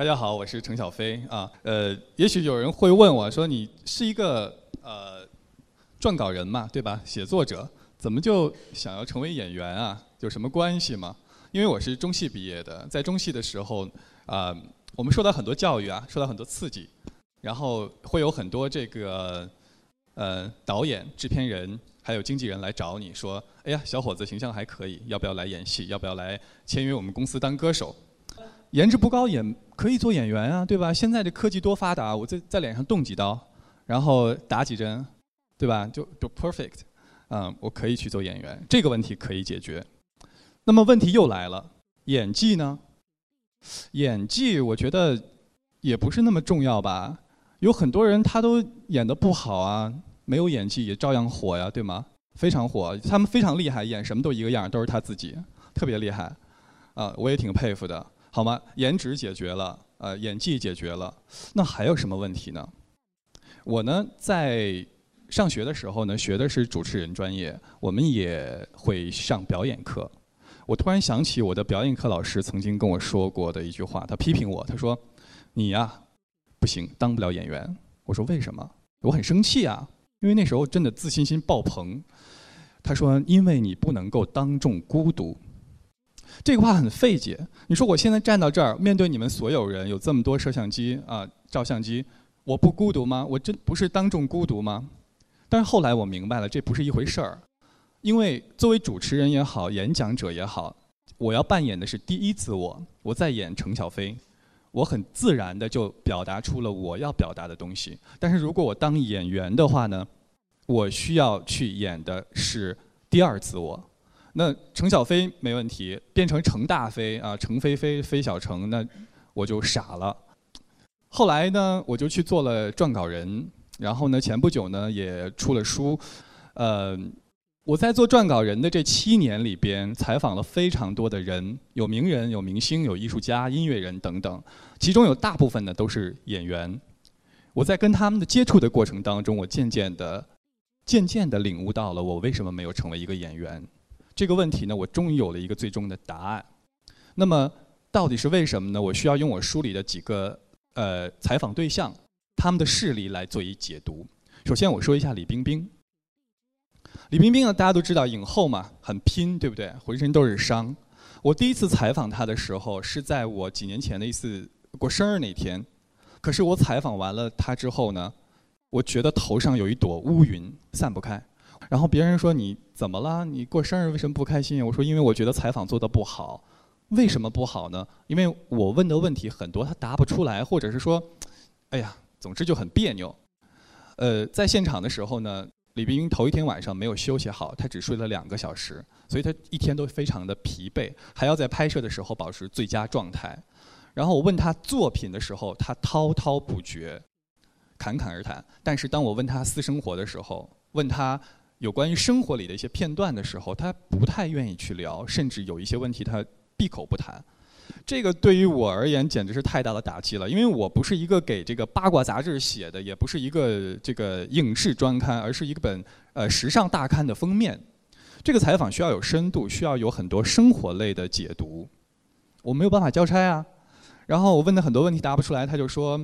大家好，我是程小飞啊。呃，也许有人会问我说：“你是一个呃撰稿人嘛，对吧？写作者，怎么就想要成为演员啊？有什么关系吗？”因为我是中戏毕业的，在中戏的时候啊，我们受到很多教育啊，受到很多刺激，然后会有很多这个呃导演、制片人还有经纪人来找你说：“哎呀，小伙子形象还可以，要不要来演戏？要不要来签约我们公司当歌手？”颜值不高也可以做演员啊，对吧？现在这科技多发达，我在在脸上动几刀，然后打几针，对吧？就就 perfect，嗯，我可以去做演员，这个问题可以解决。那么问题又来了，演技呢？演技我觉得也不是那么重要吧。有很多人他都演得不好啊，没有演技也照样火呀，对吗？非常火，他们非常厉害，演什么都一个样，都是他自己，特别厉害，啊，我也挺佩服的。好吗？颜值解决了，呃，演技解决了，那还有什么问题呢？我呢，在上学的时候呢，学的是主持人专业，我们也会上表演课。我突然想起我的表演课老师曾经跟我说过的一句话，他批评我，他说：“你呀，不行，当不了演员。”我说：“为什么？”我很生气啊，因为那时候真的自信心爆棚。他说：“因为你不能够当众孤独。”这个话很费解。你说我现在站到这儿，面对你们所有人，有这么多摄像机啊、照相机，我不孤独吗？我真不是当众孤独吗？但是后来我明白了，这不是一回事儿。因为作为主持人也好，演讲者也好，我要扮演的是第一自我，我在演程小飞，我很自然的就表达出了我要表达的东西。但是如果我当演员的话呢，我需要去演的是第二自我。那程小飞没问题，变成程大飞啊，程飞飞飞小程，那我就傻了。后来呢，我就去做了撰稿人，然后呢，前不久呢也出了书。呃，我在做撰稿人的这七年里边，采访了非常多的人，有名人、有明星、有艺术家、音乐人等等，其中有大部分呢都是演员。我在跟他们的接触的过程当中，我渐渐的、渐渐的领悟到了我为什么没有成为一个演员。这个问题呢，我终于有了一个最终的答案。那么，到底是为什么呢？我需要用我书里的几个呃采访对象，他们的事例来做一解读。首先，我说一下李冰冰。李冰冰呢，大家都知道影后嘛，很拼，对不对？浑身都是伤。我第一次采访她的时候，是在我几年前的一次过生日那天。可是我采访完了她之后呢，我觉得头上有一朵乌云散不开。然后别人说你怎么了？你过生日为什么不开心？我说因为我觉得采访做得不好。为什么不好呢？因为我问的问题很多，他答不出来，或者是说，哎呀，总之就很别扭。呃，在现场的时候呢，李冰冰头一天晚上没有休息好，她只睡了两个小时，所以她一天都非常的疲惫，还要在拍摄的时候保持最佳状态。然后我问她作品的时候，她滔滔不绝，侃侃而谈。但是当我问她私生活的时候，问她。有关于生活里的一些片段的时候，他不太愿意去聊，甚至有一些问题他闭口不谈。这个对于我而言简直是太大的打击了，因为我不是一个给这个八卦杂志写的，也不是一个这个影视专刊，而是一个本呃时尚大刊的封面。这个采访需要有深度，需要有很多生活类的解读，我没有办法交差啊。然后我问的很多问题答不出来，他就说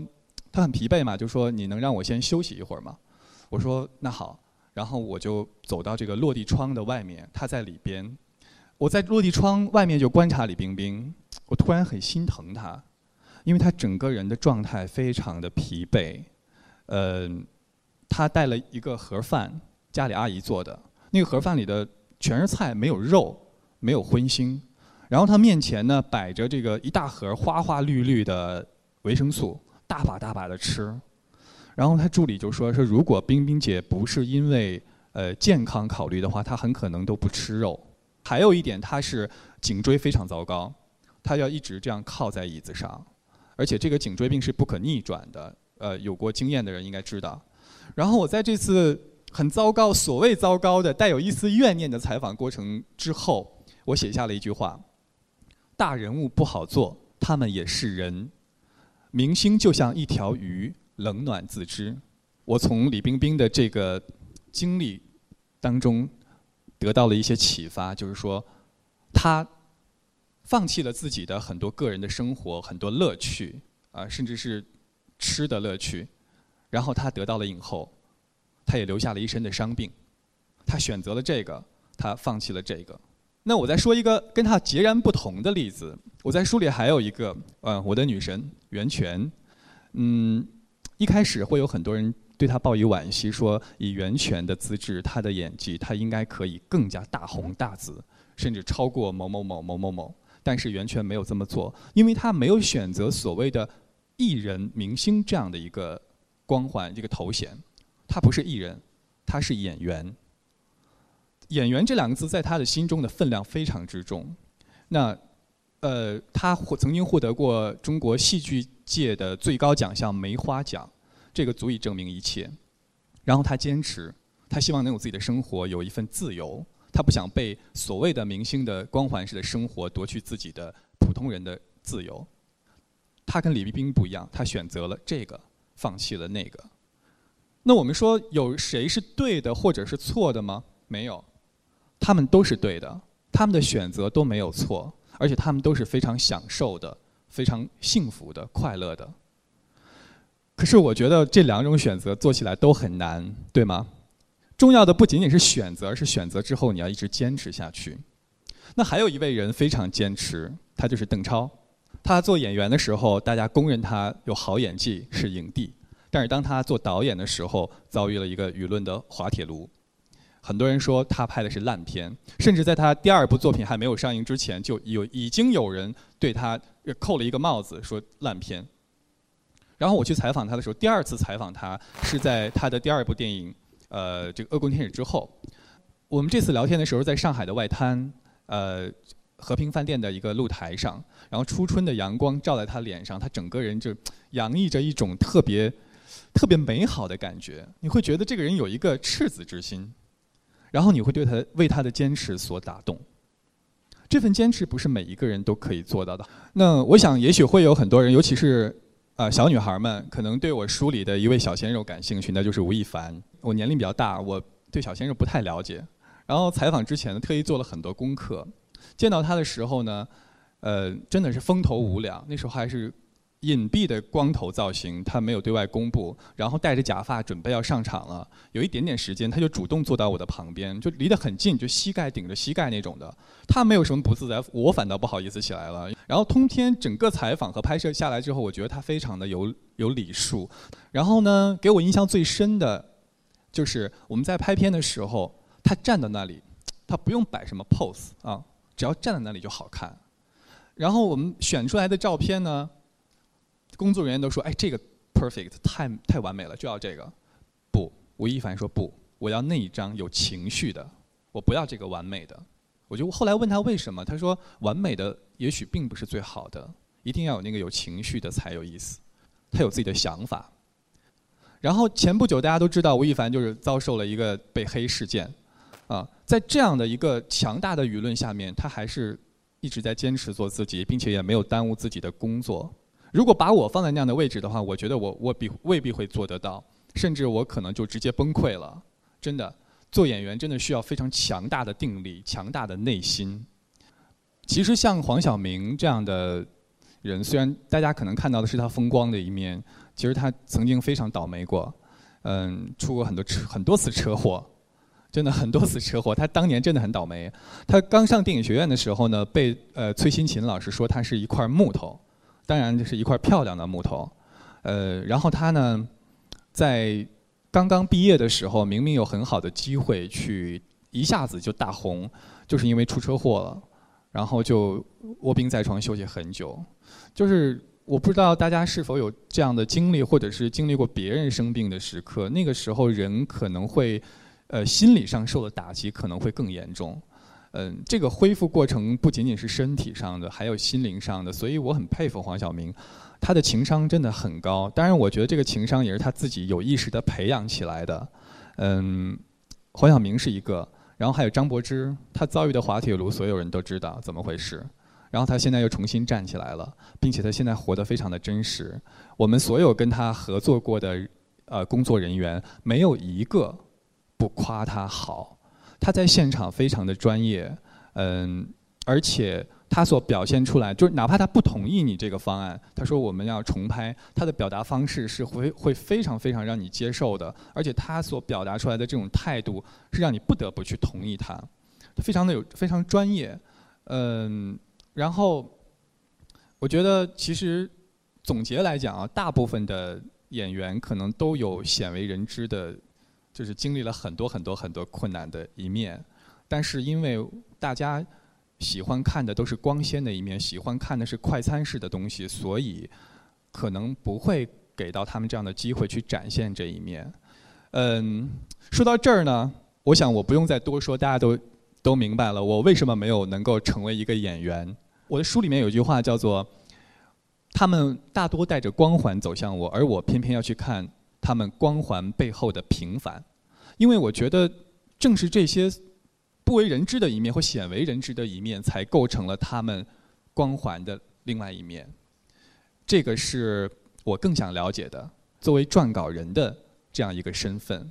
他很疲惫嘛，就说你能让我先休息一会儿吗？我说那好。然后我就走到这个落地窗的外面，他在里边，我在落地窗外面就观察李冰冰，我突然很心疼她，因为她整个人的状态非常的疲惫，呃，她带了一个盒饭，家里阿姨做的，那个盒饭里的全是菜，没有肉，没有荤腥，然后她面前呢摆着这个一大盒花花绿绿的维生素，大把大把的吃。然后他助理就说：“说如果冰冰姐不是因为呃健康考虑的话，她很可能都不吃肉。还有一点，她是颈椎非常糟糕，她要一直这样靠在椅子上，而且这个颈椎病是不可逆转的。呃，有过经验的人应该知道。然后我在这次很糟糕、所谓糟糕的、带有一丝怨念的采访过程之后，我写下了一句话：大人物不好做，他们也是人。明星就像一条鱼。”冷暖自知。我从李冰冰的这个经历当中得到了一些启发，就是说，她放弃了自己的很多个人的生活、很多乐趣，啊，甚至是吃的乐趣，然后他得到了影后，他也留下了一身的伤病，他选择了这个，他放弃了这个。那我再说一个跟他截然不同的例子，我在书里还有一个，呃，我的女神袁泉，嗯，一开始会有很多人对他抱以惋惜，说以袁泉的资质，她的演技，她应该可以更加大红大紫，甚至超过某某某某某某。但是袁泉没有这么做，因为他没有选择所谓的艺人、明星这样的一个光环、这个头衔。他不是艺人，他是演员。演员这两个字在他的心中的分量非常之重。那，呃，他获曾经获得过中国戏剧界的最高奖项梅花奖，这个足以证明一切。然后他坚持，他希望能有自己的生活，有一份自由。他不想被所谓的明星的光环式的生活夺去自己的普通人的自由。他跟李冰冰不一样，他选择了这个，放弃了那个。那我们说有谁是对的或者是错的吗？没有，他们都是对的，他们的选择都没有错，而且他们都是非常享受的、非常幸福的、快乐的。可是我觉得这两种选择做起来都很难，对吗？重要的不仅仅是选择，而是选择之后你要一直坚持下去。那还有一位人非常坚持，他就是邓超。他做演员的时候，大家公认他有好演技，是影帝。但是当他做导演的时候，遭遇了一个舆论的滑铁卢。很多人说他拍的是烂片，甚至在他第二部作品还没有上映之前，就有已经有人对他扣了一个帽子，说烂片。然后我去采访他的时候，第二次采访他是在他的第二部电影。呃，这个《恶棍天使》之后，我们这次聊天的时候，在上海的外滩，呃，和平饭店的一个露台上，然后初春的阳光照在他脸上，他整个人就洋溢着一种特别、特别美好的感觉。你会觉得这个人有一个赤子之心，然后你会对他为他的坚持所打动。这份坚持不是每一个人都可以做到的。那我想，也许会有很多人，尤其是。呃，小女孩们可能对我书里的一位小鲜肉感兴趣，那就是吴亦凡。我年龄比较大，我对小鲜肉不太了解。然后采访之前呢，特意做了很多功课。见到他的时候呢，呃，真的是风头无两。那时候还是。隐蔽的光头造型，他没有对外公布，然后戴着假发准备要上场了。有一点点时间，他就主动坐到我的旁边，就离得很近，就膝盖顶着膝盖那种的。他没有什么不自在，我反倒不好意思起来了。然后通天整个采访和拍摄下来之后，我觉得他非常的有有礼数。然后呢，给我印象最深的，就是我们在拍片的时候，他站在那里，他不用摆什么 pose 啊，只要站在那里就好看。然后我们选出来的照片呢？工作人员都说：“哎，这个 perfect，太太完美了，就要这个。”不，吴亦凡说：“不，我要那一张有情绪的，我不要这个完美的。”我就后来问他为什么，他说：“完美的也许并不是最好的，一定要有那个有情绪的才有意思。”他有自己的想法。然后前不久大家都知道吴亦凡就是遭受了一个被黑事件，啊，在这样的一个强大的舆论下面，他还是一直在坚持做自己，并且也没有耽误自己的工作。如果把我放在那样的位置的话，我觉得我我必未必会做得到，甚至我可能就直接崩溃了。真的，做演员真的需要非常强大的定力、强大的内心。其实像黄晓明这样的人，虽然大家可能看到的是他风光的一面，其实他曾经非常倒霉过，嗯，出过很多车很多次车祸，真的很多次车祸。他当年真的很倒霉。他刚上电影学院的时候呢，被呃崔新琴老师说他是一块木头。当然，这是一块漂亮的木头，呃，然后他呢，在刚刚毕业的时候，明明有很好的机会去一下子就大红，就是因为出车祸了，然后就卧病在床休息很久。就是我不知道大家是否有这样的经历，或者是经历过别人生病的时刻，那个时候人可能会，呃，心理上受的打击可能会更严重。嗯，这个恢复过程不仅仅是身体上的，还有心灵上的，所以我很佩服黄晓明，他的情商真的很高。当然，我觉得这个情商也是他自己有意识的培养起来的。嗯，黄晓明是一个，然后还有张柏芝，他遭遇的滑铁卢，所有人都知道怎么回事。然后他现在又重新站起来了，并且他现在活得非常的真实。我们所有跟他合作过的呃工作人员，没有一个不夸他好。他在现场非常的专业，嗯，而且他所表现出来，就是哪怕他不同意你这个方案，他说我们要重拍，他的表达方式是会会非常非常让你接受的，而且他所表达出来的这种态度是让你不得不去同意他，非常的有非常专业，嗯，然后我觉得其实总结来讲啊，大部分的演员可能都有鲜为人知的，就是经历了很多很多很多困难的一面，但是因为大家。喜欢看的都是光鲜的一面，喜欢看的是快餐式的东西，所以可能不会给到他们这样的机会去展现这一面。嗯，说到这儿呢，我想我不用再多说，大家都都明白了我为什么没有能够成为一个演员。我的书里面有句话叫做：“他们大多带着光环走向我，而我偏偏要去看他们光环背后的平凡，因为我觉得正是这些。”不为人知的一面或鲜为人知的一面，才构成了他们光环的另外一面。这个是我更想了解的。作为撰稿人的这样一个身份，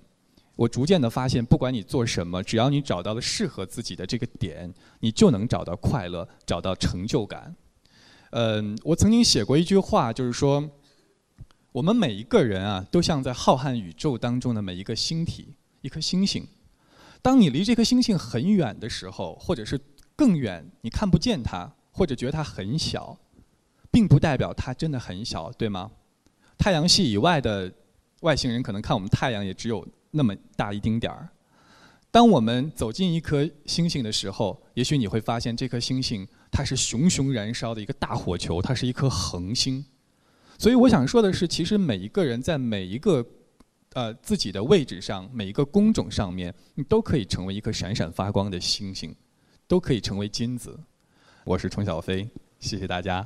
我逐渐的发现，不管你做什么，只要你找到了适合自己的这个点，你就能找到快乐，找到成就感。嗯，我曾经写过一句话，就是说，我们每一个人啊，都像在浩瀚宇宙当中的每一个星体，一颗星星。当你离这颗星星很远的时候，或者是更远，你看不见它，或者觉得它很小，并不代表它真的很小，对吗？太阳系以外的外星人可能看我们太阳也只有那么大一丁点儿。当我们走进一颗星星的时候，也许你会发现这颗星星它是熊熊燃烧的一个大火球，它是一颗恒星。所以我想说的是，其实每一个人在每一个。呃，自己的位置上，每一个工种上面，你都可以成为一颗闪闪发光的星星，都可以成为金子。我是虫小飞，谢谢大家。